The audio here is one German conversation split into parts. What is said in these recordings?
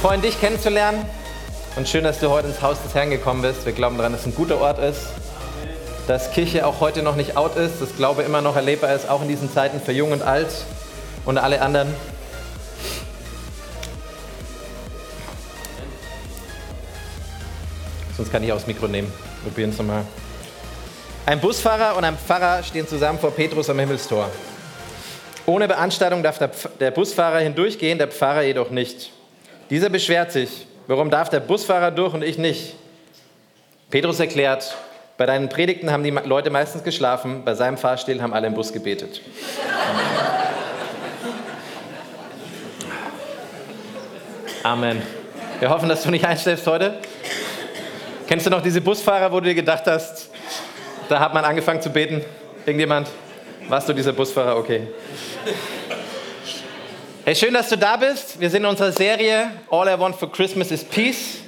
Freuen, dich kennenzulernen. Und schön, dass du heute ins Haus des Herrn gekommen bist. Wir glauben daran, dass es ein guter Ort ist. Dass Kirche auch heute noch nicht out ist. Dass Glaube immer noch erlebbar ist, auch in diesen Zeiten für Jung und Alt und alle anderen. Sonst kann ich auch das Mikro nehmen. Probieren es nochmal. Ein Busfahrer und ein Pfarrer stehen zusammen vor Petrus am Himmelstor. Ohne Beanstandung darf der Busfahrer hindurchgehen, der Pfarrer jedoch nicht. Dieser beschwert sich, warum darf der Busfahrer durch und ich nicht? Petrus erklärt, bei deinen Predigten haben die Leute meistens geschlafen, bei seinem Fahrstil haben alle im Bus gebetet. Amen. Wir hoffen, dass du nicht einschläfst heute. Kennst du noch diese Busfahrer, wo du dir gedacht hast, da hat man angefangen zu beten? Irgendjemand? Warst du dieser Busfahrer? Okay. Hey, schön, dass du da bist. Wir sind in unserer Serie All I Want for Christmas is Peace.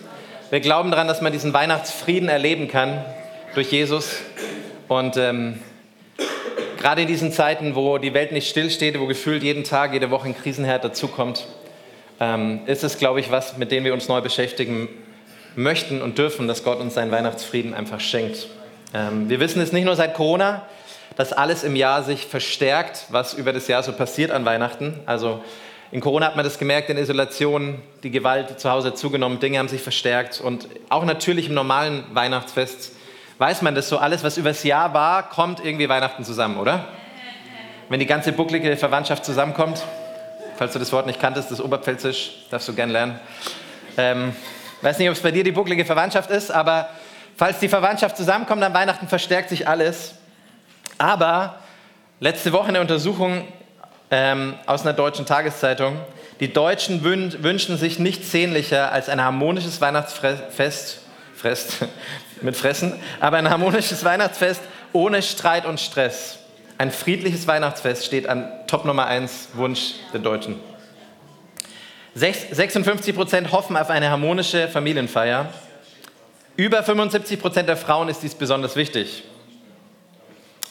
Wir glauben daran, dass man diesen Weihnachtsfrieden erleben kann durch Jesus. Und ähm, gerade in diesen Zeiten, wo die Welt nicht stillsteht, wo gefühlt jeden Tag, jede Woche ein Krisenherd dazukommt, ähm, ist es, glaube ich, was, mit dem wir uns neu beschäftigen möchten und dürfen, dass Gott uns seinen Weihnachtsfrieden einfach schenkt. Ähm, wir wissen es nicht nur seit Corona, dass alles im Jahr sich verstärkt, was über das Jahr so passiert an Weihnachten. Also in Corona hat man das gemerkt, in Isolation, die Gewalt zu Hause zugenommen, Dinge haben sich verstärkt. Und auch natürlich im normalen Weihnachtsfest weiß man das so, alles, was übers Jahr war, kommt irgendwie Weihnachten zusammen, oder? Wenn die ganze bucklige Verwandtschaft zusammenkommt, falls du das Wort nicht kanntest, das Oberpfälzisch, darfst du gern lernen. Ähm, weiß nicht, ob es bei dir die bucklige Verwandtschaft ist, aber falls die Verwandtschaft zusammenkommt an Weihnachten, verstärkt sich alles. Aber letzte Woche eine Untersuchung ähm, aus einer deutschen Tageszeitung. Die Deutschen wün wünschen sich nichts sehnlicher als ein harmonisches Weihnachtsfest, Frest, mit Fressen, aber ein harmonisches Weihnachtsfest ohne Streit und Stress. Ein friedliches Weihnachtsfest steht an Top Nummer 1 Wunsch der Deutschen. 56 Prozent hoffen auf eine harmonische Familienfeier. Über 75 Prozent der Frauen ist dies besonders wichtig.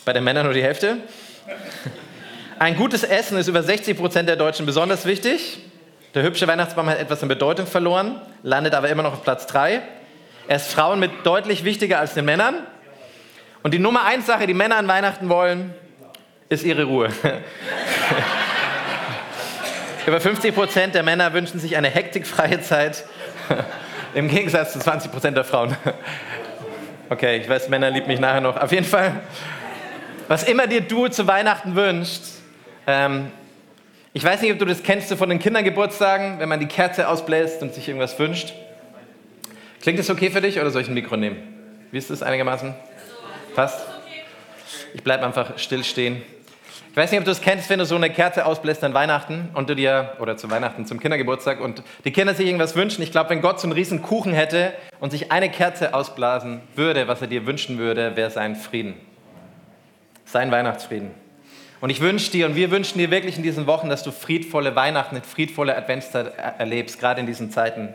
Bei den Männern nur die Hälfte. Ein gutes Essen ist über 60 Prozent der Deutschen besonders wichtig. Der hübsche Weihnachtsbaum hat etwas an Bedeutung verloren, landet aber immer noch auf Platz 3. Er ist Frauen mit deutlich wichtiger als den Männern. Und die Nummer 1 Sache, die Männer an Weihnachten wollen, ist ihre Ruhe. über 50 Prozent der Männer wünschen sich eine hektikfreie Zeit, im Gegensatz zu 20 Prozent der Frauen. Okay, ich weiß, Männer lieben mich nachher noch. Auf jeden Fall, was immer dir du zu Weihnachten wünschst, ähm, ich weiß nicht, ob du das kennst von den Kindergeburtstagen, wenn man die Kerze ausbläst und sich irgendwas wünscht. Klingt das okay für dich oder soll ich ein Mikro nehmen? Wie ist das einigermaßen? Passt? Ich bleibe einfach still stehen. Ich weiß nicht, ob du es kennst, wenn du so eine Kerze ausbläst an Weihnachten und du dir, oder zu Weihnachten, zum Kindergeburtstag und die Kinder sich irgendwas wünschen. Ich glaube, wenn Gott so einen riesen Kuchen hätte und sich eine Kerze ausblasen würde, was er dir wünschen würde, wäre sein Frieden. Sein Weihnachtsfrieden. Und ich wünsche dir und wir wünschen dir wirklich in diesen Wochen, dass du friedvolle Weihnachten, friedvolle Adventszeit erlebst, gerade in diesen Zeiten.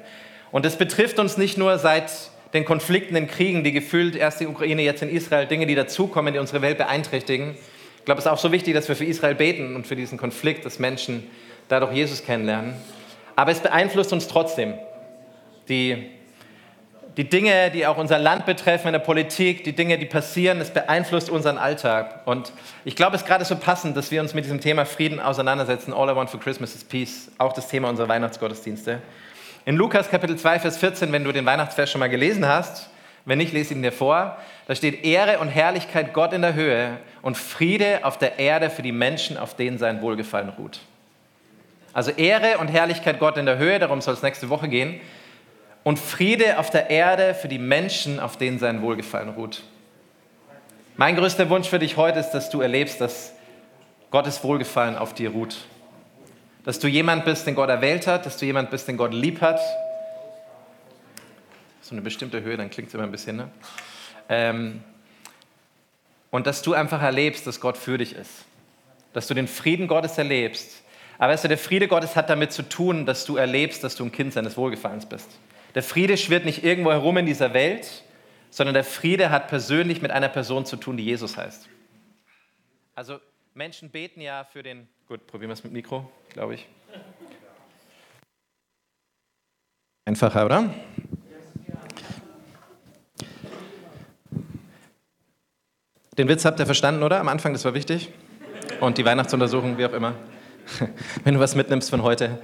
Und das betrifft uns nicht nur seit den Konflikten, den Kriegen, die gefühlt erst die Ukraine, jetzt in Israel, Dinge, die dazukommen, die unsere Welt beeinträchtigen. Ich glaube, es ist auch so wichtig, dass wir für Israel beten und für diesen Konflikt, dass Menschen dadurch Jesus kennenlernen. Aber es beeinflusst uns trotzdem. Die die Dinge, die auch unser Land betreffen, in der Politik, die Dinge, die passieren, es beeinflusst unseren Alltag. Und ich glaube, es ist gerade so passend, dass wir uns mit diesem Thema Frieden auseinandersetzen. All I want for Christmas is Peace, auch das Thema unserer Weihnachtsgottesdienste. In Lukas Kapitel 2, Vers 14, wenn du den Weihnachtsvers schon mal gelesen hast, wenn nicht, lese ihn dir vor, da steht Ehre und Herrlichkeit Gott in der Höhe und Friede auf der Erde für die Menschen, auf denen sein Wohlgefallen ruht. Also Ehre und Herrlichkeit Gott in der Höhe, darum soll es nächste Woche gehen und Friede auf der Erde für die Menschen, auf denen sein Wohlgefallen ruht. Mein größter Wunsch für dich heute ist, dass du erlebst, dass Gottes Wohlgefallen auf dir ruht. Dass du jemand bist, den Gott erwählt hat, dass du jemand bist, den Gott lieb hat. So eine bestimmte Höhe, dann klingt es immer ein bisschen, ne? Ähm, und dass du einfach erlebst, dass Gott für dich ist. Dass du den Frieden Gottes erlebst. Aber weißt du, der Friede Gottes hat damit zu tun, dass du erlebst, dass du ein Kind seines Wohlgefallens bist. Der Friede schwirrt nicht irgendwo herum in dieser Welt, sondern der Friede hat persönlich mit einer Person zu tun, die Jesus heißt. Also Menschen beten ja für den, gut, probieren wir es mit Mikro, glaube ich. Einfacher, oder? Den Witz habt ihr verstanden, oder? Am Anfang, das war wichtig. Und die Weihnachtsuntersuchung, wie auch immer. Wenn du was mitnimmst von heute.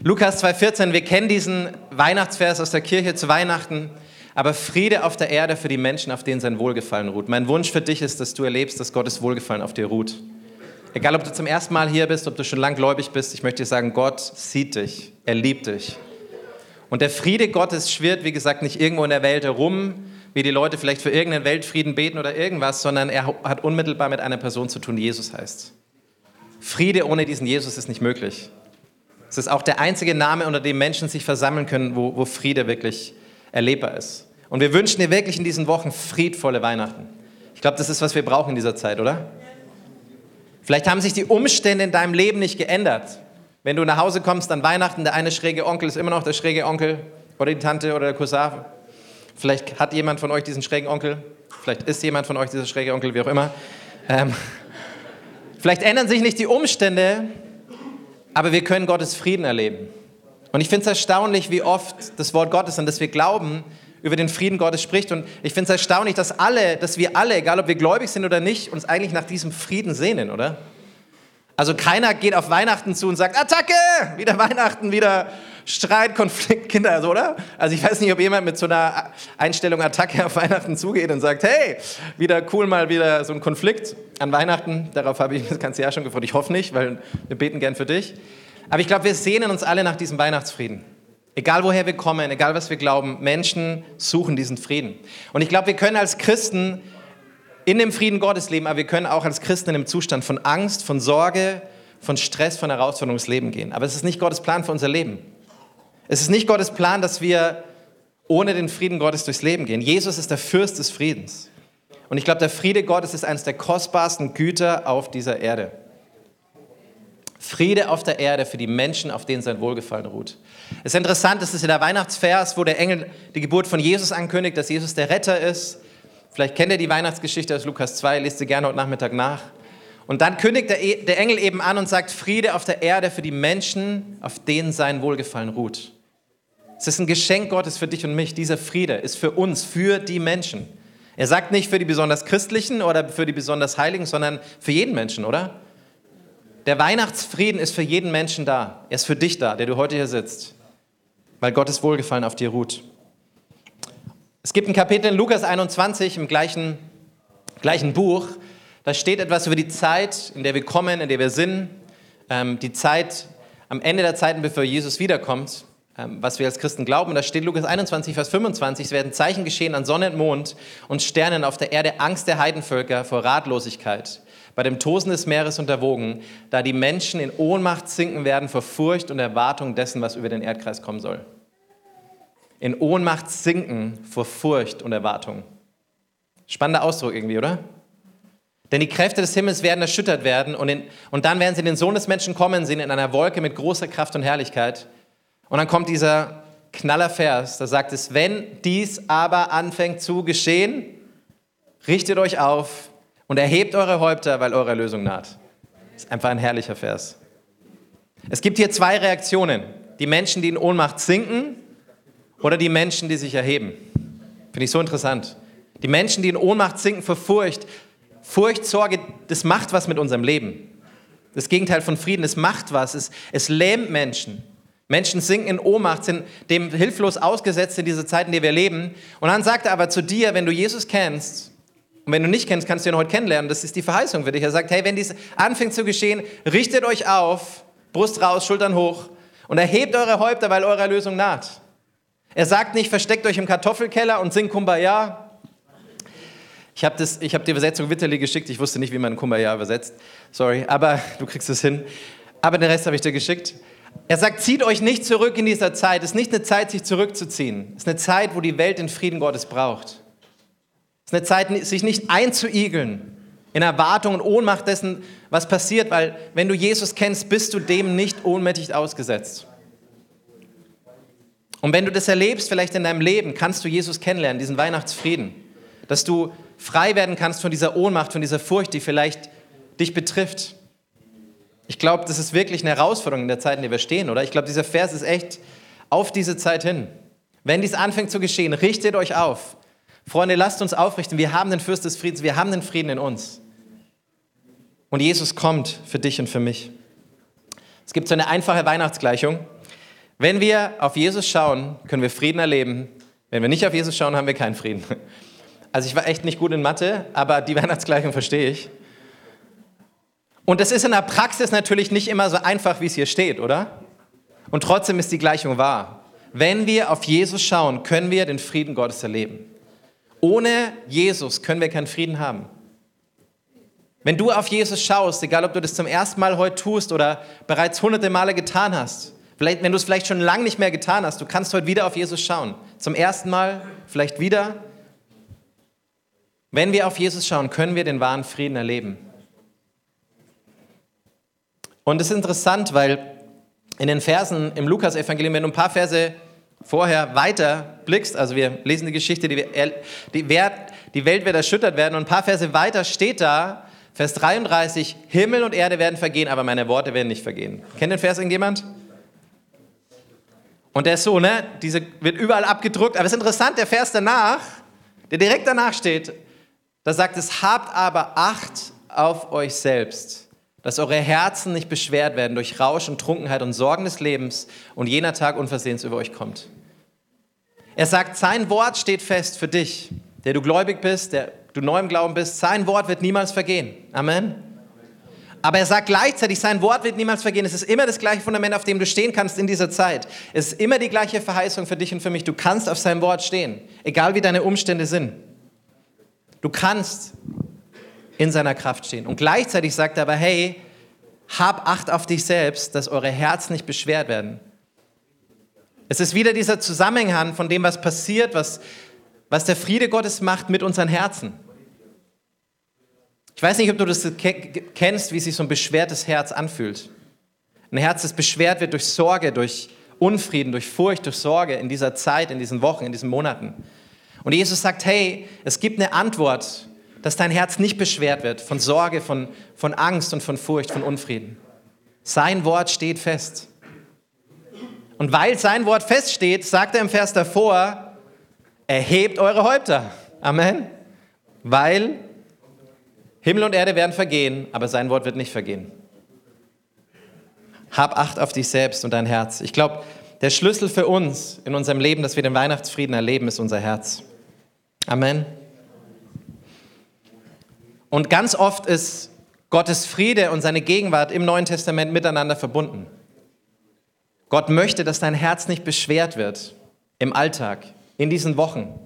Lukas 2,14, wir kennen diesen Weihnachtsvers aus der Kirche zu Weihnachten. Aber Friede auf der Erde für die Menschen, auf denen sein Wohlgefallen ruht. Mein Wunsch für dich ist, dass du erlebst, dass Gottes Wohlgefallen auf dir ruht. Egal, ob du zum ersten Mal hier bist, ob du schon langgläubig bist, ich möchte dir sagen, Gott sieht dich, er liebt dich. Und der Friede Gottes schwirrt, wie gesagt, nicht irgendwo in der Welt herum, wie die Leute vielleicht für irgendeinen Weltfrieden beten oder irgendwas, sondern er hat unmittelbar mit einer Person zu tun, die Jesus heißt. Friede ohne diesen Jesus ist nicht möglich. Es ist auch der einzige Name, unter dem Menschen sich versammeln können, wo, wo Friede wirklich erlebbar ist. Und wir wünschen dir wirklich in diesen Wochen friedvolle Weihnachten. Ich glaube, das ist, was wir brauchen in dieser Zeit, oder? Vielleicht haben sich die Umstände in deinem Leben nicht geändert. Wenn du nach Hause kommst an Weihnachten, der eine schräge Onkel ist immer noch der schräge Onkel oder die Tante oder der Cousin Vielleicht hat jemand von euch diesen schrägen Onkel. Vielleicht ist jemand von euch dieser schräge Onkel, wie auch immer. Ähm, vielleicht ändern sich nicht die Umstände, aber wir können Gottes Frieden erleben. Und ich finde es erstaunlich, wie oft das Wort Gottes, an das wir glauben, über den Frieden Gottes spricht. Und ich finde es erstaunlich, dass alle, dass wir alle, egal ob wir gläubig sind oder nicht, uns eigentlich nach diesem Frieden sehnen, oder? Also keiner geht auf Weihnachten zu und sagt, Attacke! Wieder Weihnachten, wieder Streit, Konflikt, Kinder, also, oder? Also ich weiß nicht, ob jemand mit so einer Einstellung Attacke auf Weihnachten zugeht und sagt, hey, wieder cool, mal wieder so ein Konflikt an Weihnachten. Darauf habe ich das ganze Jahr schon gefreut. Ich hoffe nicht, weil wir beten gern für dich. Aber ich glaube, wir sehnen uns alle nach diesem Weihnachtsfrieden. Egal woher wir kommen, egal was wir glauben, Menschen suchen diesen Frieden. Und ich glaube, wir können als Christen in dem Frieden Gottes leben, aber wir können auch als Christen in einem Zustand von Angst, von Sorge, von Stress, von Herausforderung ins Leben gehen. Aber es ist nicht Gottes Plan für unser Leben. Es ist nicht Gottes Plan, dass wir ohne den Frieden Gottes durchs Leben gehen. Jesus ist der Fürst des Friedens. Und ich glaube, der Friede Gottes ist eines der kostbarsten Güter auf dieser Erde. Friede auf der Erde für die Menschen, auf denen sein Wohlgefallen ruht. Es ist interessant, das ist in der Weihnachtsvers, wo der Engel die Geburt von Jesus ankündigt, dass Jesus der Retter ist. Vielleicht kennt ihr die Weihnachtsgeschichte aus Lukas 2, lest sie gerne heute Nachmittag nach. Und dann kündigt der, e-, der Engel eben an und sagt, Friede auf der Erde für die Menschen, auf denen sein Wohlgefallen ruht. Es ist ein Geschenk Gottes für dich und mich. Dieser Friede ist für uns, für die Menschen. Er sagt nicht für die besonders Christlichen oder für die besonders Heiligen, sondern für jeden Menschen, oder? Der Weihnachtsfrieden ist für jeden Menschen da. Er ist für dich da, der du heute hier sitzt, weil Gottes Wohlgefallen auf dir ruht. Es gibt ein Kapitel in Lukas 21 im gleichen, gleichen Buch, da steht etwas über die Zeit, in der wir kommen, in der wir sind, ähm, die Zeit am Ende der Zeiten, bevor Jesus wiederkommt. Ähm, was wir als Christen glauben. da steht Lukas 21, Vers 25, es werden Zeichen geschehen an Sonne und Mond und Sternen auf der Erde, Angst der Heidenvölker vor Ratlosigkeit, bei dem Tosen des Meeres und der Wogen, da die Menschen in Ohnmacht sinken werden vor Furcht und Erwartung dessen, was über den Erdkreis kommen soll. In Ohnmacht sinken vor Furcht und Erwartung. Spannender Ausdruck irgendwie, oder? Denn die Kräfte des Himmels werden erschüttert werden und, in, und dann werden sie den Sohn des Menschen kommen sehen in einer Wolke mit großer Kraft und Herrlichkeit. Und dann kommt dieser Knallervers, da sagt es, wenn dies aber anfängt zu geschehen, richtet euch auf und erhebt eure Häupter, weil eure Erlösung naht. Das ist einfach ein herrlicher Vers. Es gibt hier zwei Reaktionen. Die Menschen, die in Ohnmacht sinken oder die Menschen, die sich erheben. Finde ich so interessant. Die Menschen, die in Ohnmacht sinken vor Furcht. Furcht, Sorge, das macht was mit unserem Leben. Das Gegenteil von Frieden, es macht was. Es, es lähmt Menschen. Menschen sinken in Ohnmacht, sind dem hilflos ausgesetzt in diese Zeit, in der wir leben. Und dann sagt er aber zu dir, wenn du Jesus kennst, und wenn du nicht kennst, kannst du ihn heute kennenlernen. Das ist die Verheißung für dich. Er sagt, hey, wenn dies anfängt zu geschehen, richtet euch auf, Brust raus, Schultern hoch und erhebt eure Häupter, weil eure Erlösung naht. Er sagt nicht, versteckt euch im Kartoffelkeller und singt Kumbaya. Ich habe hab die Übersetzung Witterli geschickt. Ich wusste nicht, wie man Kumbaya übersetzt. Sorry, aber du kriegst es hin. Aber den Rest habe ich dir geschickt. Er sagt, zieht euch nicht zurück in dieser Zeit. Es ist nicht eine Zeit, sich zurückzuziehen. Es ist eine Zeit, wo die Welt den Frieden Gottes braucht. Es ist eine Zeit, sich nicht einzuigeln in Erwartung und Ohnmacht dessen, was passiert, weil wenn du Jesus kennst, bist du dem nicht ohnmächtig ausgesetzt. Und wenn du das erlebst, vielleicht in deinem Leben, kannst du Jesus kennenlernen, diesen Weihnachtsfrieden, dass du frei werden kannst von dieser Ohnmacht, von dieser Furcht, die vielleicht dich betrifft. Ich glaube, das ist wirklich eine Herausforderung in der Zeit, in der wir stehen, oder? Ich glaube, dieser Vers ist echt auf diese Zeit hin. Wenn dies anfängt zu geschehen, richtet euch auf. Freunde, lasst uns aufrichten. Wir haben den Fürst des Friedens, wir haben den Frieden in uns. Und Jesus kommt für dich und für mich. Es gibt so eine einfache Weihnachtsgleichung. Wenn wir auf Jesus schauen, können wir Frieden erleben. Wenn wir nicht auf Jesus schauen, haben wir keinen Frieden. Also ich war echt nicht gut in Mathe, aber die Weihnachtsgleichung verstehe ich. Und es ist in der Praxis natürlich nicht immer so einfach, wie es hier steht, oder? Und trotzdem ist die Gleichung wahr. Wenn wir auf Jesus schauen, können wir den Frieden Gottes erleben. Ohne Jesus können wir keinen Frieden haben. Wenn du auf Jesus schaust, egal ob du das zum ersten Mal heute tust oder bereits hunderte Male getan hast, vielleicht, wenn du es vielleicht schon lange nicht mehr getan hast, du kannst heute wieder auf Jesus schauen. Zum ersten Mal, vielleicht wieder. Wenn wir auf Jesus schauen, können wir den wahren Frieden erleben. Und es ist interessant, weil in den Versen im Lukas-Evangelium, wenn du ein paar Verse vorher weiter blickst, also wir lesen die Geschichte, die, die, Welt wird erschüttert werden, und ein paar Verse weiter steht da, Vers 33, Himmel und Erde werden vergehen, aber meine Worte werden nicht vergehen. Kennt den Vers irgendjemand? Und der ist so, ne? Diese wird überall abgedruckt. Aber es ist interessant, der Vers danach, der direkt danach steht, da sagt es, habt aber Acht auf euch selbst dass eure Herzen nicht beschwert werden durch Rausch und Trunkenheit und Sorgen des Lebens und jener Tag unversehens über euch kommt. Er sagt, sein Wort steht fest für dich, der du gläubig bist, der du neu im Glauben bist. Sein Wort wird niemals vergehen. Amen. Aber er sagt gleichzeitig, sein Wort wird niemals vergehen. Es ist immer das gleiche Fundament, auf dem du stehen kannst in dieser Zeit. Es ist immer die gleiche Verheißung für dich und für mich. Du kannst auf seinem Wort stehen, egal wie deine Umstände sind. Du kannst in seiner Kraft stehen. Und gleichzeitig sagt er aber, hey, hab Acht auf dich selbst, dass eure Herzen nicht beschwert werden. Es ist wieder dieser Zusammenhang von dem, was passiert, was, was der Friede Gottes macht mit unseren Herzen. Ich weiß nicht, ob du das kennst, wie sich so ein beschwertes Herz anfühlt. Ein Herz, das beschwert wird durch Sorge, durch Unfrieden, durch Furcht, durch Sorge in dieser Zeit, in diesen Wochen, in diesen Monaten. Und Jesus sagt, hey, es gibt eine Antwort dass dein Herz nicht beschwert wird von Sorge, von, von Angst und von Furcht, von Unfrieden. Sein Wort steht fest. Und weil sein Wort feststeht, sagt er im Vers davor, erhebt eure Häupter. Amen. Weil Himmel und Erde werden vergehen, aber sein Wort wird nicht vergehen. Hab Acht auf dich selbst und dein Herz. Ich glaube, der Schlüssel für uns in unserem Leben, dass wir den Weihnachtsfrieden erleben, ist unser Herz. Amen. Und ganz oft ist Gottes Friede und seine Gegenwart im Neuen Testament miteinander verbunden. Gott möchte, dass dein Herz nicht beschwert wird im Alltag, in diesen Wochen.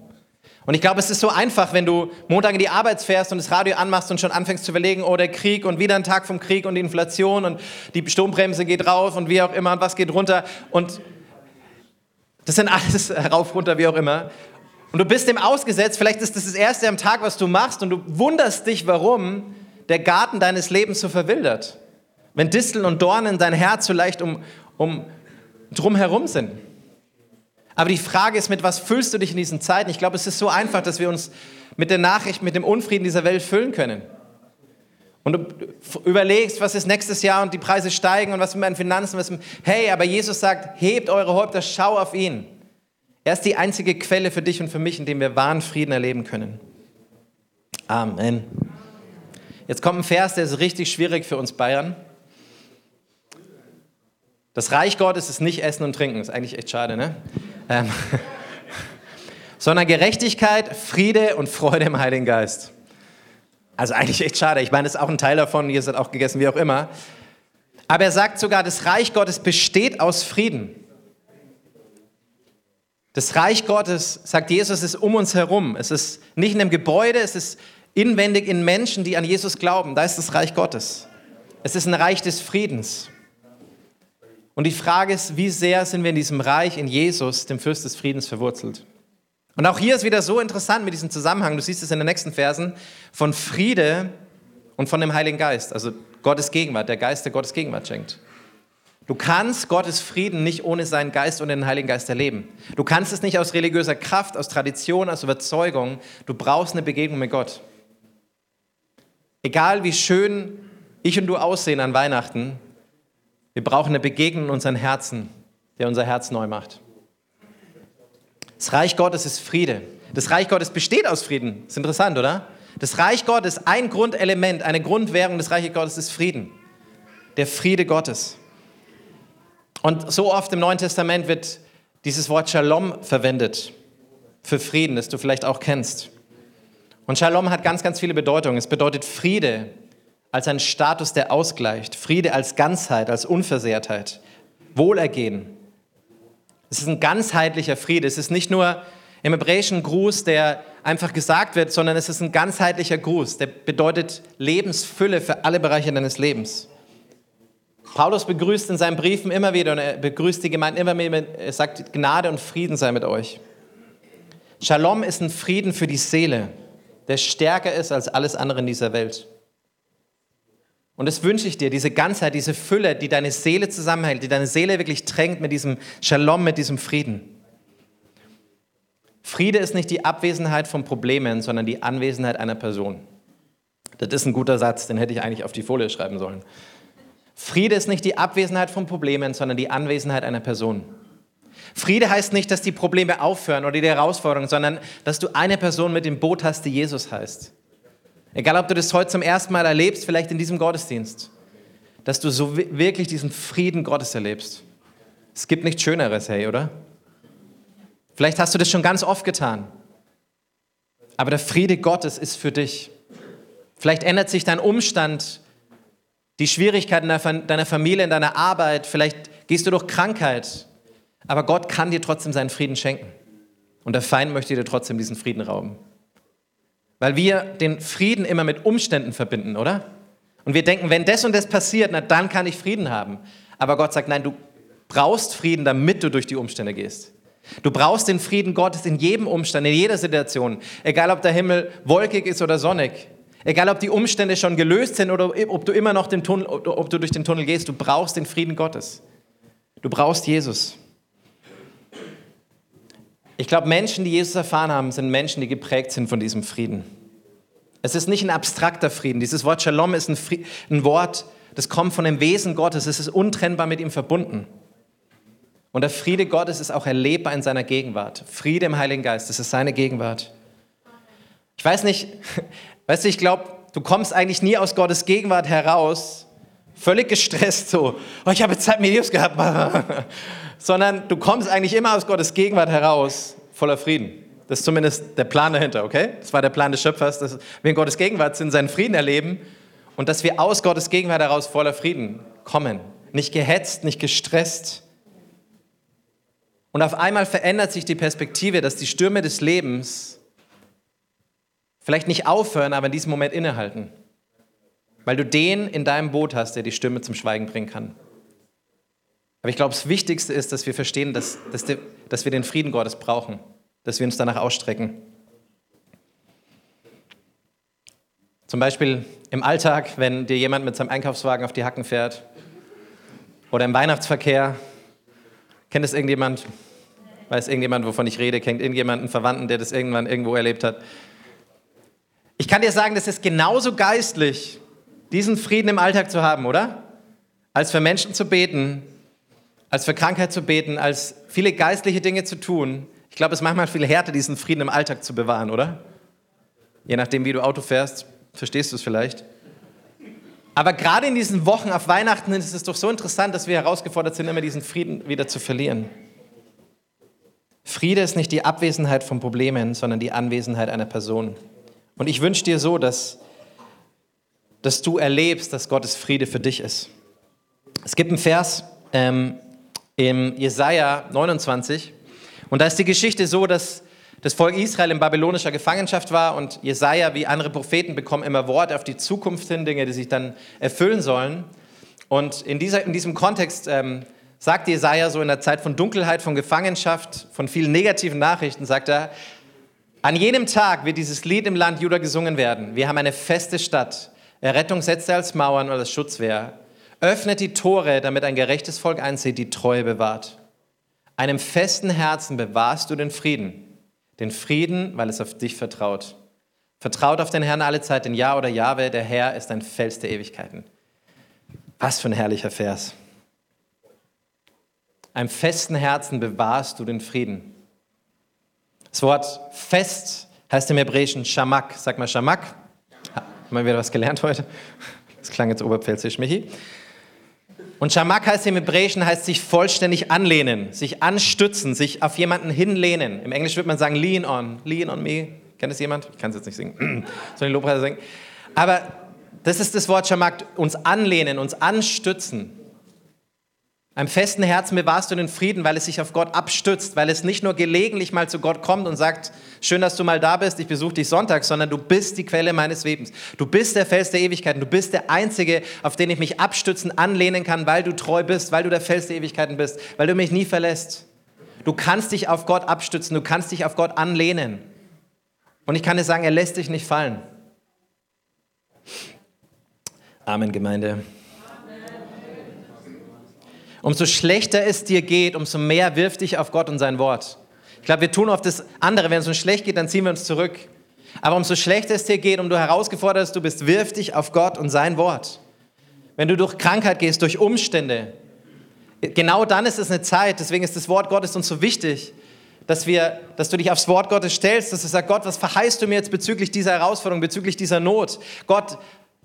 Und ich glaube, es ist so einfach, wenn du Montag in die Arbeit fährst und das Radio anmachst und schon anfängst zu überlegen, oh, der Krieg und wieder ein Tag vom Krieg und die Inflation und die Sturmbremse geht rauf und wie auch immer und was geht runter. Und das sind alles rauf, runter, wie auch immer. Und du bist dem ausgesetzt, vielleicht ist das das erste am Tag, was du machst und du wunderst dich, warum der Garten deines Lebens so verwildert. Wenn Disteln und Dornen dein Herz so leicht um, um drum herum sind. Aber die Frage ist, mit was füllst du dich in diesen Zeiten? Ich glaube, es ist so einfach, dass wir uns mit der Nachricht, mit dem Unfrieden dieser Welt füllen können. Und du überlegst, was ist nächstes Jahr und die Preise steigen und was mit meinen Finanzen, was mit, hey, aber Jesus sagt, hebt eure Häupter, schau auf ihn. Er ist die einzige Quelle für dich und für mich, in dem wir wahren Frieden erleben können. Amen. Jetzt kommt ein Vers, der ist richtig schwierig für uns Bayern. Das Reich Gottes ist nicht Essen und Trinken, ist eigentlich echt schade, ne? Ähm, sondern Gerechtigkeit, Friede und Freude im Heiligen Geist. Also eigentlich echt schade. Ich meine, das ist auch ein Teil davon, ihr seid auch gegessen, wie auch immer. Aber er sagt sogar, das Reich Gottes besteht aus Frieden. Das Reich Gottes, sagt Jesus, ist um uns herum. Es ist nicht in einem Gebäude, es ist inwendig in Menschen, die an Jesus glauben. Da ist das Reich Gottes. Es ist ein Reich des Friedens. Und die Frage ist, wie sehr sind wir in diesem Reich, in Jesus, dem Fürst des Friedens, verwurzelt? Und auch hier ist wieder so interessant mit diesem Zusammenhang, du siehst es in den nächsten Versen, von Friede und von dem Heiligen Geist, also Gottes Gegenwart, der Geist, der Gottes Gegenwart schenkt. Du kannst Gottes Frieden nicht ohne seinen Geist und den Heiligen Geist erleben. Du kannst es nicht aus religiöser Kraft, aus Tradition, aus Überzeugung. Du brauchst eine Begegnung mit Gott. Egal wie schön ich und du aussehen an Weihnachten, wir brauchen eine Begegnung in unseren Herzen, der unser Herz neu macht. Das Reich Gottes ist Friede. Das Reich Gottes besteht aus Frieden. Ist interessant, oder? Das Reich Gottes, ein Grundelement, eine Grundwährung des Reiches Gottes ist Frieden. Der Friede Gottes. Und so oft im Neuen Testament wird dieses Wort Shalom verwendet für Frieden, das du vielleicht auch kennst. Und Shalom hat ganz, ganz viele Bedeutungen. Es bedeutet Friede als ein Status, der ausgleicht. Friede als Ganzheit, als Unversehrtheit. Wohlergehen. Es ist ein ganzheitlicher Friede. Es ist nicht nur im hebräischen Gruß, der einfach gesagt wird, sondern es ist ein ganzheitlicher Gruß. Der bedeutet Lebensfülle für alle Bereiche deines Lebens. Paulus begrüßt in seinen Briefen immer wieder und er begrüßt die Gemeinde immer wieder, er sagt, Gnade und Frieden sei mit euch. Shalom ist ein Frieden für die Seele, der stärker ist als alles andere in dieser Welt. Und das wünsche ich dir, diese Ganzheit, diese Fülle, die deine Seele zusammenhält, die deine Seele wirklich drängt mit diesem Shalom, mit diesem Frieden. Friede ist nicht die Abwesenheit von Problemen, sondern die Anwesenheit einer Person. Das ist ein guter Satz, den hätte ich eigentlich auf die Folie schreiben sollen. Friede ist nicht die Abwesenheit von Problemen, sondern die Anwesenheit einer Person. Friede heißt nicht, dass die Probleme aufhören oder die Herausforderungen, sondern dass du eine Person mit dem Boot hast, die Jesus heißt. Egal, ob du das heute zum ersten Mal erlebst, vielleicht in diesem Gottesdienst, dass du so wirklich diesen Frieden Gottes erlebst. Es gibt nichts Schöneres, hey, oder? Vielleicht hast du das schon ganz oft getan. Aber der Friede Gottes ist für dich. Vielleicht ändert sich dein Umstand die Schwierigkeiten deiner Familie, in deiner Arbeit, vielleicht gehst du durch Krankheit, aber Gott kann dir trotzdem seinen Frieden schenken. Und der Feind möchte dir trotzdem diesen Frieden rauben. Weil wir den Frieden immer mit Umständen verbinden, oder? Und wir denken, wenn das und das passiert, na dann kann ich Frieden haben. Aber Gott sagt, nein, du brauchst Frieden, damit du durch die Umstände gehst. Du brauchst den Frieden Gottes in jedem Umstand, in jeder Situation. Egal, ob der Himmel wolkig ist oder sonnig. Egal, ob die Umstände schon gelöst sind oder ob du immer noch den Tunnel, ob du durch den Tunnel gehst, du brauchst den Frieden Gottes. Du brauchst Jesus. Ich glaube, Menschen, die Jesus erfahren haben, sind Menschen, die geprägt sind von diesem Frieden. Es ist nicht ein abstrakter Frieden. Dieses Wort Shalom ist ein, Frieden, ein Wort, das kommt von dem Wesen Gottes. Es ist untrennbar mit ihm verbunden. Und der Friede Gottes ist auch erlebbar in seiner Gegenwart. Friede im Heiligen Geist, das ist seine Gegenwart. Ich weiß nicht, Weißt du, ich glaube, du kommst eigentlich nie aus Gottes Gegenwart heraus, völlig gestresst so, oh, ich habe Zeit mit Jesus gehabt, sondern du kommst eigentlich immer aus Gottes Gegenwart heraus voller Frieden. Das ist zumindest der Plan dahinter, okay? Das war der Plan des Schöpfers, dass wir in Gottes Gegenwart sind, seinen Frieden erleben und dass wir aus Gottes Gegenwart heraus voller Frieden kommen. Nicht gehetzt, nicht gestresst. Und auf einmal verändert sich die Perspektive, dass die Stürme des Lebens Vielleicht nicht aufhören, aber in diesem Moment innehalten. Weil du den in deinem Boot hast, der die Stimme zum Schweigen bringen kann. Aber ich glaube, das Wichtigste ist, dass wir verstehen, dass, dass, dass wir den Frieden Gottes brauchen, dass wir uns danach ausstrecken. Zum Beispiel im Alltag, wenn dir jemand mit seinem Einkaufswagen auf die Hacken fährt oder im Weihnachtsverkehr. Kennt es irgendjemand? Weiß irgendjemand, wovon ich rede? Kennt irgendjemand einen Verwandten, der das irgendwann irgendwo erlebt hat? Ich kann dir sagen, das ist genauso geistlich, diesen Frieden im Alltag zu haben, oder? Als für Menschen zu beten, als für Krankheit zu beten, als viele geistliche Dinge zu tun. Ich glaube, es ist manchmal viel härter, diesen Frieden im Alltag zu bewahren, oder? Je nachdem, wie du Auto fährst, verstehst du es vielleicht. Aber gerade in diesen Wochen auf Weihnachten ist es doch so interessant, dass wir herausgefordert sind, immer diesen Frieden wieder zu verlieren. Friede ist nicht die Abwesenheit von Problemen, sondern die Anwesenheit einer Person. Und ich wünsche dir so, dass, dass du erlebst, dass Gottes Friede für dich ist. Es gibt einen Vers ähm, im Jesaja 29 und da ist die Geschichte so, dass das Volk Israel in babylonischer Gefangenschaft war und Jesaja, wie andere Propheten, bekommen immer Worte auf die Zukunft hin, Dinge, die sich dann erfüllen sollen. Und in, dieser, in diesem Kontext ähm, sagt Jesaja so in der Zeit von Dunkelheit, von Gefangenschaft, von vielen negativen Nachrichten, sagt er, an jenem Tag wird dieses Lied im Land Juda gesungen werden. Wir haben eine feste Stadt. Errettung setzt er als Mauern oder als Schutzwehr. Öffnet die Tore, damit ein gerechtes Volk einzieht, die Treue bewahrt. Einem festen Herzen bewahrst du den Frieden. Den Frieden, weil es auf dich vertraut. Vertraut auf den Herrn alle Zeit, denn Ja oder Jahwe, der Herr ist ein Fels der Ewigkeiten. Was für ein herrlicher Vers. Einem festen Herzen bewahrst du den Frieden. Das Wort fest heißt im Hebräischen Shamak. Sag mal Shamak. Haben wir wieder was gelernt heute? Das klang jetzt oberpfälzisch, Michi. Und Shamak heißt im Hebräischen, heißt sich vollständig anlehnen, sich anstützen, sich auf jemanden hinlehnen. Im Englischen würde man sagen, lean on, lean on me. Kennt es jemand? Ich kann es jetzt nicht singen. Soll ich Lobpreis singen? Aber das ist das Wort Shamak, uns anlehnen, uns anstützen. Einem festen Herzen bewahrst du den Frieden, weil es sich auf Gott abstützt, weil es nicht nur gelegentlich mal zu Gott kommt und sagt, schön, dass du mal da bist, ich besuche dich Sonntag, sondern du bist die Quelle meines Lebens. Du bist der Fels der Ewigkeiten, du bist der Einzige, auf den ich mich abstützen, anlehnen kann, weil du treu bist, weil du der Fels der Ewigkeiten bist, weil du mich nie verlässt. Du kannst dich auf Gott abstützen, du kannst dich auf Gott anlehnen. Und ich kann dir sagen, er lässt dich nicht fallen. Amen, Gemeinde. Umso schlechter es dir geht, umso mehr wirf dich auf Gott und sein Wort. Ich glaube, wir tun oft das andere. Wenn es uns schlecht geht, dann ziehen wir uns zurück. Aber umso schlechter es dir geht, um du herausgefordert du bist, wirf dich auf Gott und sein Wort. Wenn du durch Krankheit gehst, durch Umstände, genau dann ist es eine Zeit, deswegen ist das Wort Gottes uns so wichtig, dass, wir, dass du dich aufs Wort Gottes stellst, dass du sagst, Gott, was verheißt du mir jetzt bezüglich dieser Herausforderung, bezüglich dieser Not? Gott,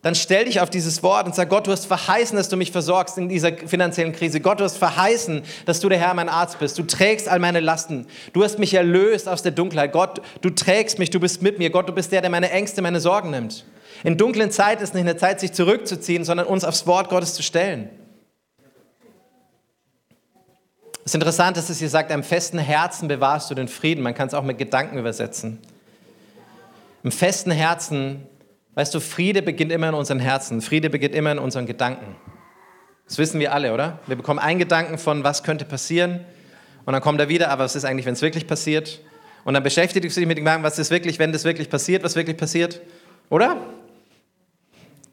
dann stell dich auf dieses Wort und sag, Gott, du hast verheißen, dass du mich versorgst in dieser finanziellen Krise. Gott, du hast verheißen, dass du der Herr, mein Arzt bist. Du trägst all meine Lasten. Du hast mich erlöst aus der Dunkelheit. Gott, du trägst mich, du bist mit mir. Gott, du bist der, der meine Ängste, meine Sorgen nimmt. In dunklen Zeit ist nicht eine Zeit, sich zurückzuziehen, sondern uns aufs Wort Gottes zu stellen. Es ist interessant, dass es hier sagt, am festen Herzen bewahrst du den Frieden. Man kann es auch mit Gedanken übersetzen. Im festen Herzen Weißt du, Friede beginnt immer in unseren Herzen. Friede beginnt immer in unseren Gedanken. Das wissen wir alle, oder? Wir bekommen einen Gedanken von, was könnte passieren. Und dann kommt er wieder, aber was ist eigentlich, wenn es wirklich passiert? Und dann beschäftigst du dich mit dem Gedanken, was ist wirklich, wenn das wirklich passiert, was wirklich passiert? Oder?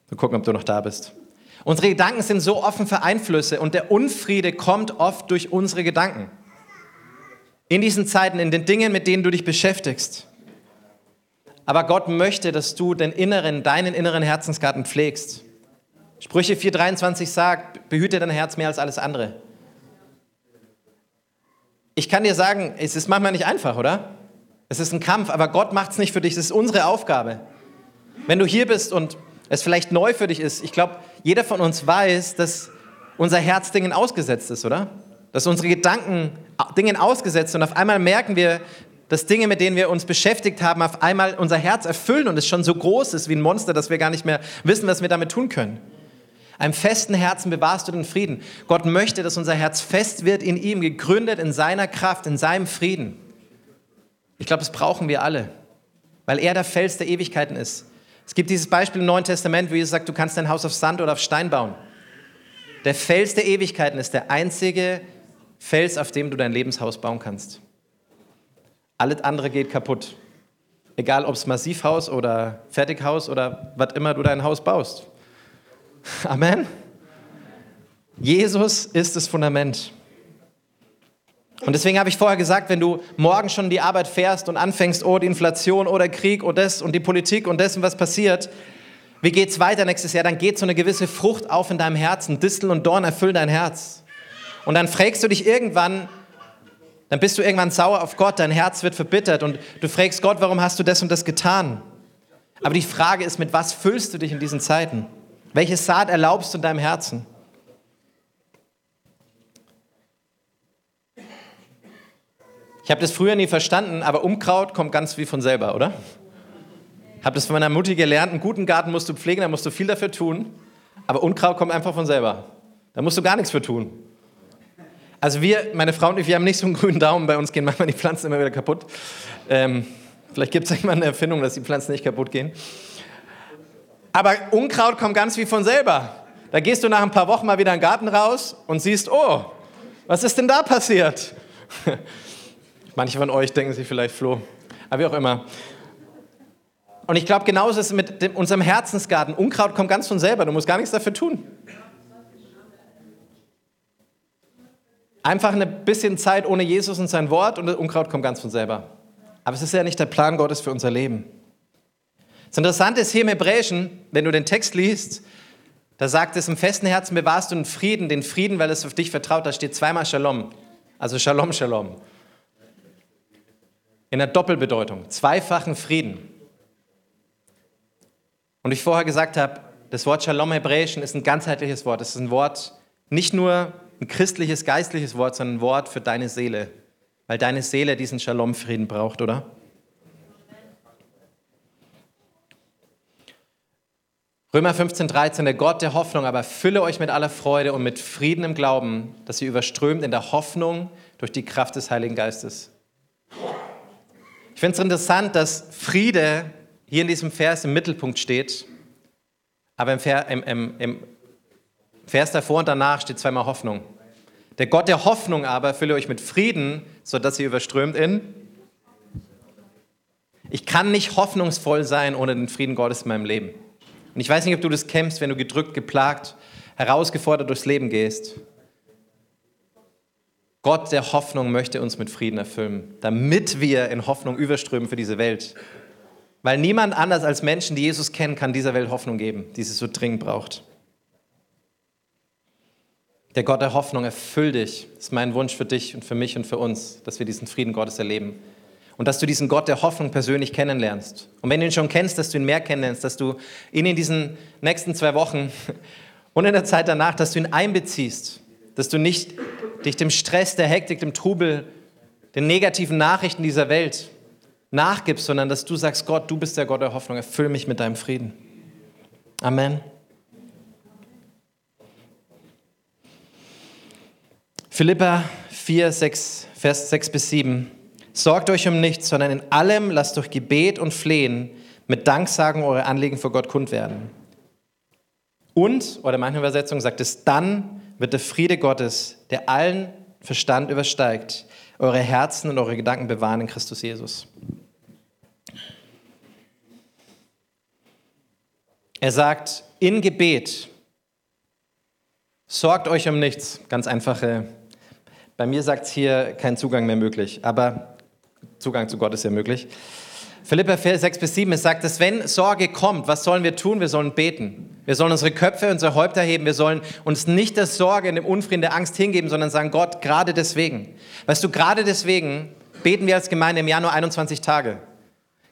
Wir gucken, ob du noch da bist. Unsere Gedanken sind so offen für Einflüsse und der Unfriede kommt oft durch unsere Gedanken. In diesen Zeiten, in den Dingen, mit denen du dich beschäftigst. Aber Gott möchte, dass du den inneren, deinen inneren Herzensgarten pflegst. Sprüche 4,23 sagt, behüte dein Herz mehr als alles andere. Ich kann dir sagen, es ist manchmal nicht einfach, oder? Es ist ein Kampf, aber Gott macht es nicht für dich, es ist unsere Aufgabe. Wenn du hier bist und es vielleicht neu für dich ist, ich glaube, jeder von uns weiß, dass unser Herz Dingen ausgesetzt ist, oder? Dass unsere Gedanken Dingen ausgesetzt sind und auf einmal merken wir, dass Dinge, mit denen wir uns beschäftigt haben, auf einmal unser Herz erfüllen und es schon so groß ist wie ein Monster, dass wir gar nicht mehr wissen, was wir damit tun können. Einem festen Herzen bewahrst du den Frieden. Gott möchte, dass unser Herz fest wird in ihm, gegründet in seiner Kraft, in seinem Frieden. Ich glaube, das brauchen wir alle, weil er der Fels der Ewigkeiten ist. Es gibt dieses Beispiel im Neuen Testament, wo Jesus sagt, du kannst dein Haus auf Sand oder auf Stein bauen. Der Fels der Ewigkeiten ist der einzige Fels, auf dem du dein Lebenshaus bauen kannst. Alles andere geht kaputt. Egal, ob es Massivhaus oder Fertighaus oder was immer du dein Haus baust. Amen. Jesus ist das Fundament. Und deswegen habe ich vorher gesagt, wenn du morgen schon in die Arbeit fährst und anfängst, oh, die Inflation oder Krieg und das und die Politik und das und was passiert, wie geht es weiter nächstes Jahr? Dann geht so eine gewisse Frucht auf in deinem Herzen. Distel und Dorn erfüllen dein Herz. Und dann fragst du dich irgendwann, dann bist du irgendwann sauer auf Gott, dein Herz wird verbittert und du fragst Gott, warum hast du das und das getan? Aber die Frage ist, mit was füllst du dich in diesen Zeiten? Welche Saat erlaubst du in deinem Herzen? Ich habe das früher nie verstanden, aber Unkraut kommt ganz wie von selber, oder? Ich habe das von meiner Mutti gelernt, einen guten Garten musst du pflegen, da musst du viel dafür tun, aber Unkraut kommt einfach von selber. Da musst du gar nichts für tun. Also wir, meine Frau und ich, wir haben nicht so einen grünen Daumen, bei uns gehen manchmal die Pflanzen immer wieder kaputt. Ähm, vielleicht gibt es irgendwann eine Erfindung, dass die Pflanzen nicht kaputt gehen. Aber Unkraut kommt ganz wie von selber. Da gehst du nach ein paar Wochen mal wieder in den Garten raus und siehst, oh, was ist denn da passiert? Manche von euch denken sich vielleicht, Flo, aber wie auch immer. Und ich glaube, genauso ist es mit dem, unserem Herzensgarten. Unkraut kommt ganz von selber, du musst gar nichts dafür tun. Einfach ein bisschen Zeit ohne Jesus und sein Wort und das Unkraut kommt ganz von selber. Aber es ist ja nicht der Plan Gottes für unser Leben. Das Interessante ist hier im Hebräischen, wenn du den Text liest, da sagt es, im festen Herzen bewahrst du den Frieden, den Frieden, weil es auf dich vertraut. Da steht zweimal Shalom. Also Shalom, Shalom. in der Doppelbedeutung, zweifachen Frieden. Und wie ich vorher gesagt habe, das Wort Shalom Hebräischen ist ein ganzheitliches Wort. Es ist ein Wort, nicht nur ein christliches, geistliches Wort, sondern ein Wort für deine Seele, weil deine Seele diesen Shalom-Frieden braucht, oder? Römer 15, 13, der Gott der Hoffnung aber fülle euch mit aller Freude und mit Frieden im Glauben, dass ihr überströmt in der Hoffnung durch die Kraft des Heiligen Geistes. Ich finde es interessant, dass Friede hier in diesem Vers im Mittelpunkt steht, aber im, im, im Vers davor und danach steht zweimal Hoffnung. Der Gott der Hoffnung aber fülle euch mit Frieden, sodass ihr überströmt in. Ich kann nicht hoffnungsvoll sein ohne den Frieden Gottes in meinem Leben. Und ich weiß nicht, ob du das kämpfst, wenn du gedrückt, geplagt, herausgefordert durchs Leben gehst. Gott der Hoffnung möchte uns mit Frieden erfüllen, damit wir in Hoffnung überströmen für diese Welt. Weil niemand anders als Menschen, die Jesus kennen, kann dieser Welt Hoffnung geben, die sie so dringend braucht. Der Gott der Hoffnung erfüll dich. Das ist mein Wunsch für dich und für mich und für uns, dass wir diesen Frieden Gottes erleben und dass du diesen Gott der Hoffnung persönlich kennenlernst. Und wenn du ihn schon kennst, dass du ihn mehr kennenlernst, dass du ihn in diesen nächsten zwei Wochen und in der Zeit danach, dass du ihn einbeziehst, dass du nicht dich dem Stress, der Hektik, dem Trubel, den negativen Nachrichten dieser Welt nachgibst, sondern dass du sagst, Gott, du bist der Gott der Hoffnung, erfüll mich mit deinem Frieden. Amen. Philippa 4, 6, Vers 6 bis 7. Sorgt euch um nichts, sondern in allem lasst durch Gebet und Flehen mit Danksagen eure Anliegen vor Gott kund werden. Und, oder manche Übersetzung sagt es, dann wird der Friede Gottes, der allen Verstand übersteigt, eure Herzen und eure Gedanken bewahren in Christus Jesus. Er sagt, in Gebet, sorgt euch um nichts. Ganz einfache, bei mir sagt es hier kein Zugang mehr möglich, aber Zugang zu Gott ist ja möglich. Philippa 4, 6 bis 7, es sagt, dass wenn Sorge kommt, was sollen wir tun? Wir sollen beten. Wir sollen unsere Köpfe, unsere Häupter heben. Wir sollen uns nicht der Sorge, dem Unfrieden, der Angst hingeben, sondern sagen, Gott, gerade deswegen. Weißt du, gerade deswegen beten wir als Gemeinde im Januar 21 Tage.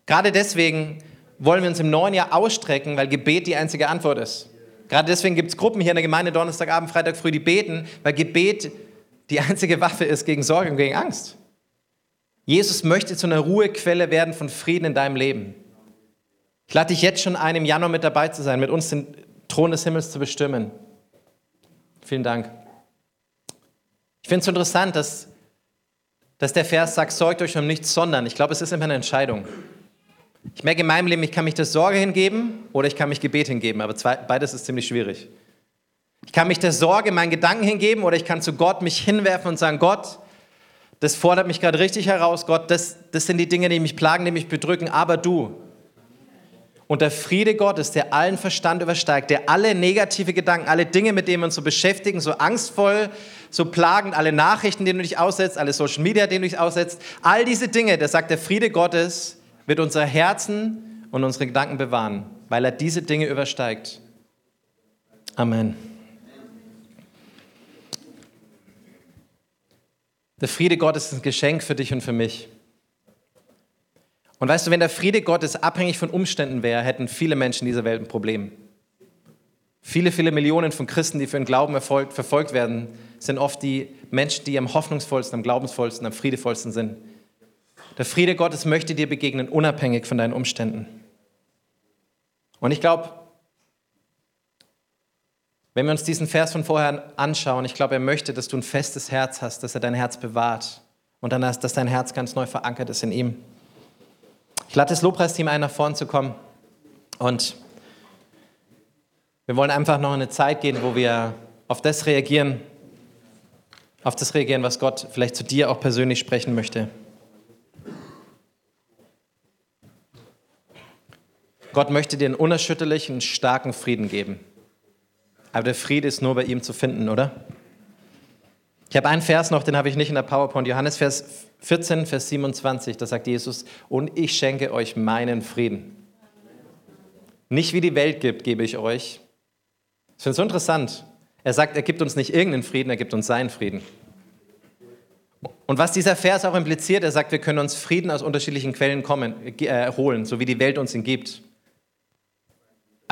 Gerade deswegen wollen wir uns im neuen Jahr ausstrecken, weil Gebet die einzige Antwort ist. Gerade deswegen gibt es Gruppen hier in der Gemeinde Donnerstagabend, Freitag früh, die beten, weil Gebet die einzige Waffe ist gegen Sorge und gegen Angst. Jesus möchte zu einer Ruhequelle werden von Frieden in deinem Leben. Ich lade dich jetzt schon ein, im Januar mit dabei zu sein, mit uns den Thron des Himmels zu bestimmen. Vielen Dank. Ich finde es interessant, dass, dass der Vers sagt, sorgt euch um nichts, sondern. Ich glaube, es ist immer eine Entscheidung. Ich merke in meinem Leben, ich kann mich der Sorge hingeben oder ich kann mich Gebet hingeben, aber zwei, beides ist ziemlich schwierig. Ich kann mich der Sorge, meinen Gedanken hingeben oder ich kann zu Gott mich hinwerfen und sagen, Gott, das fordert mich gerade richtig heraus, Gott, das, das sind die Dinge, die mich plagen, die mich bedrücken, aber du. Und der Friede Gottes, der allen Verstand übersteigt, der alle negative Gedanken, alle Dinge, mit denen wir uns so beschäftigen, so angstvoll, so plagend, alle Nachrichten, denen du dich aussetzt, alle Social Media, denen du dich aussetzt, all diese Dinge, der sagt, der Friede Gottes wird unser Herzen und unsere Gedanken bewahren, weil er diese Dinge übersteigt. Amen. Der Friede Gottes ist ein Geschenk für dich und für mich. Und weißt du, wenn der Friede Gottes abhängig von Umständen wäre, hätten viele Menschen dieser Welt ein Problem. Viele, viele Millionen von Christen, die für den Glauben erfolgt, verfolgt werden, sind oft die Menschen, die am hoffnungsvollsten, am glaubensvollsten, am friedevollsten sind. Der Friede Gottes möchte dir begegnen, unabhängig von deinen Umständen. Und ich glaube, wenn wir uns diesen Vers von vorher anschauen, ich glaube, er möchte, dass du ein festes Herz hast, dass er dein Herz bewahrt und dann, dass dein Herz ganz neu verankert ist in ihm. Ich lade das Lobpreisteam ein, nach vorn zu kommen und wir wollen einfach noch eine Zeit gehen, wo wir auf das reagieren, auf das reagieren, was Gott vielleicht zu dir auch persönlich sprechen möchte. Gott möchte dir einen unerschütterlichen, starken Frieden geben. Aber der Friede ist nur bei ihm zu finden, oder? Ich habe einen Vers noch, den habe ich nicht in der PowerPoint. Johannes Vers 14, Vers 27, da sagt Jesus, und ich schenke euch meinen Frieden. Nicht wie die Welt gibt, gebe ich euch. Ich finde es so interessant. Er sagt, er gibt uns nicht irgendeinen Frieden, er gibt uns seinen Frieden. Und was dieser Vers auch impliziert, er sagt, wir können uns Frieden aus unterschiedlichen Quellen kommen, äh, holen, so wie die Welt uns ihn gibt.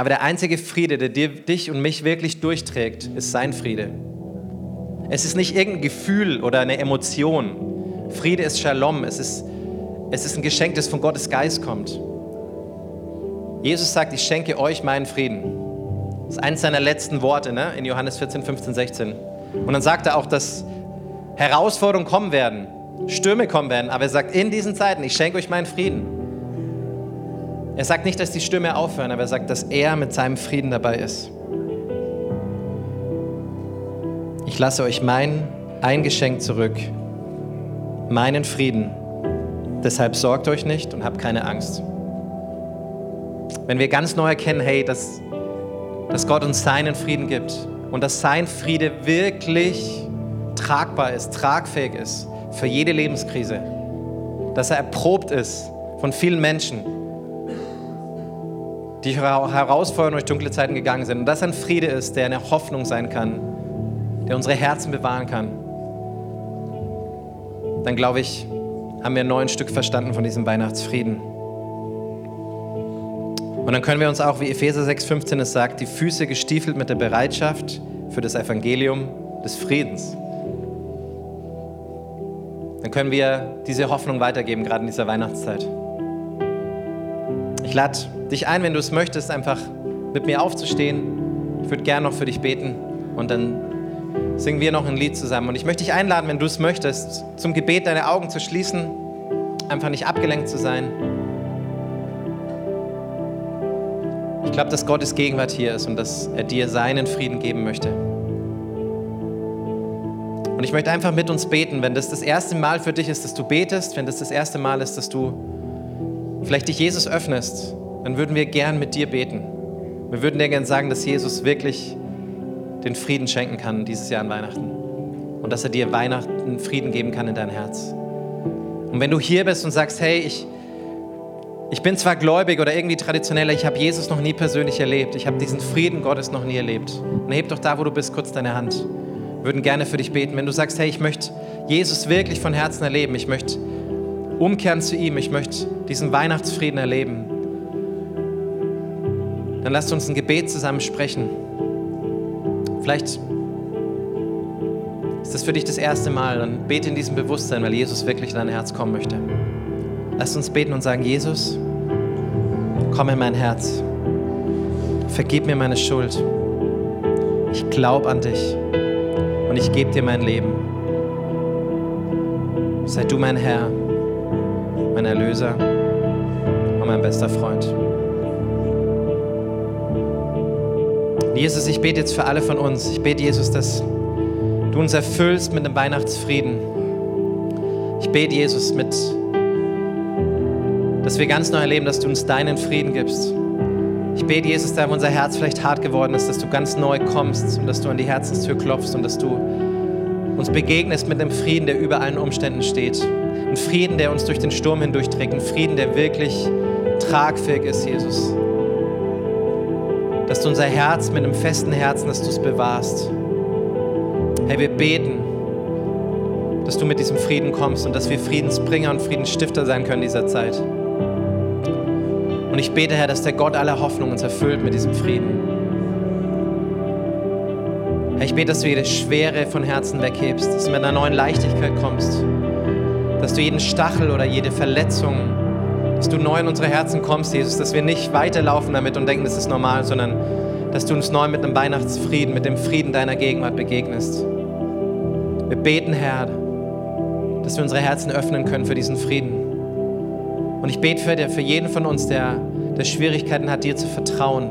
Aber der einzige Friede, der dir, dich und mich wirklich durchträgt, ist sein Friede. Es ist nicht irgendein Gefühl oder eine Emotion. Friede ist Shalom. Es ist, es ist ein Geschenk, das von Gottes Geist kommt. Jesus sagt, ich schenke euch meinen Frieden. Das ist eines seiner letzten Worte ne? in Johannes 14, 15, 16. Und dann sagt er auch, dass Herausforderungen kommen werden, Stürme kommen werden, aber er sagt, in diesen Zeiten, ich schenke euch meinen Frieden. Er sagt nicht, dass die Stürme aufhören, aber er sagt, dass er mit seinem Frieden dabei ist. Ich lasse euch mein ein Geschenk zurück, meinen Frieden. Deshalb sorgt euch nicht und habt keine Angst. Wenn wir ganz neu erkennen, hey, dass, dass Gott uns seinen Frieden gibt und dass sein Friede wirklich tragbar ist, tragfähig ist für jede Lebenskrise, dass er erprobt ist von vielen Menschen, die herausfordernd durch dunkle Zeiten gegangen sind und dass ein Friede ist, der eine Hoffnung sein kann, der unsere Herzen bewahren kann, dann glaube ich, haben wir ein neues Stück verstanden von diesem Weihnachtsfrieden. Und dann können wir uns auch, wie Epheser 6,15 es sagt, die Füße gestiefelt mit der Bereitschaft für das Evangelium des Friedens. Dann können wir diese Hoffnung weitergeben, gerade in dieser Weihnachtszeit. Ich lade dich ein, wenn du es möchtest, einfach mit mir aufzustehen. Ich würde gerne noch für dich beten und dann singen wir noch ein Lied zusammen. Und ich möchte dich einladen, wenn du es möchtest, zum Gebet deine Augen zu schließen, einfach nicht abgelenkt zu sein. Ich glaube, dass Gottes Gegenwart hier ist und dass er dir seinen Frieden geben möchte. Und ich möchte einfach mit uns beten, wenn das das erste Mal für dich ist, dass du betest, wenn das das erste Mal ist, dass du vielleicht dich Jesus öffnest, dann würden wir gern mit dir beten. Wir würden dir gern sagen, dass Jesus wirklich den Frieden schenken kann dieses Jahr an Weihnachten. Und dass er dir Weihnachten Frieden geben kann in dein Herz. Und wenn du hier bist und sagst, hey, ich, ich bin zwar gläubig oder irgendwie traditioneller, ich habe Jesus noch nie persönlich erlebt, ich habe diesen Frieden Gottes noch nie erlebt. Und heb doch da, wo du bist, kurz deine Hand. Wir würden gerne für dich beten. Wenn du sagst, hey, ich möchte Jesus wirklich von Herzen erleben, ich möchte umkehren zu ihm, ich möchte diesen Weihnachtsfrieden erleben, dann lasst uns ein Gebet zusammen sprechen. Vielleicht ist das für dich das erste Mal, dann bete in diesem Bewusstsein, weil Jesus wirklich in dein Herz kommen möchte. Lass uns beten und sagen, Jesus, komm in mein Herz. Vergib mir meine Schuld. Ich glaube an dich und ich gebe dir mein Leben. Sei du mein Herr, mein Erlöser und mein bester Freund. Jesus, ich bete jetzt für alle von uns. Ich bete, Jesus, dass du uns erfüllst mit dem Weihnachtsfrieden. Ich bete, Jesus, mit, dass wir ganz neu erleben, dass du uns deinen Frieden gibst. Ich bete, Jesus, da unser Herz vielleicht hart geworden ist, dass du ganz neu kommst und dass du an die Herzenstür klopfst und dass du uns begegnest mit dem Frieden, der über allen Umständen steht. Ein Frieden, der uns durch den Sturm hindurchträgt. Ein Frieden, der wirklich tragfähig ist, Jesus dass du unser Herz mit einem festen Herzen, dass du es bewahrst. Hey, wir beten, dass du mit diesem Frieden kommst und dass wir Friedensbringer und Friedensstifter sein können in dieser Zeit. Und ich bete, Herr, dass der Gott aller Hoffnung uns erfüllt mit diesem Frieden. Herr, ich bete, dass du jede Schwere von Herzen weghebst, dass du mit einer neuen Leichtigkeit kommst, dass du jeden Stachel oder jede Verletzung dass du neu in unsere Herzen kommst, Jesus, dass wir nicht weiterlaufen damit und denken, das ist normal, sondern dass du uns neu mit einem Weihnachtsfrieden, mit dem Frieden deiner Gegenwart begegnest. Wir beten, Herr, dass wir unsere Herzen öffnen können für diesen Frieden. Und ich bete für, für jeden von uns, der, der Schwierigkeiten hat, dir zu vertrauen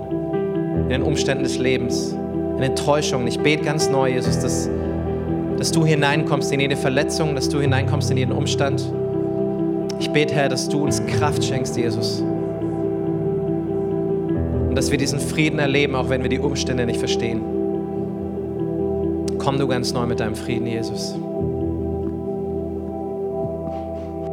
in den Umständen des Lebens, in Enttäuschungen. Ich bete ganz neu, Jesus, dass, dass du hineinkommst in jede Verletzung, dass du hineinkommst in jeden Umstand ich bete, Herr, dass du uns Kraft schenkst, Jesus. Und dass wir diesen Frieden erleben, auch wenn wir die Umstände nicht verstehen. Komm du ganz neu mit deinem Frieden, Jesus.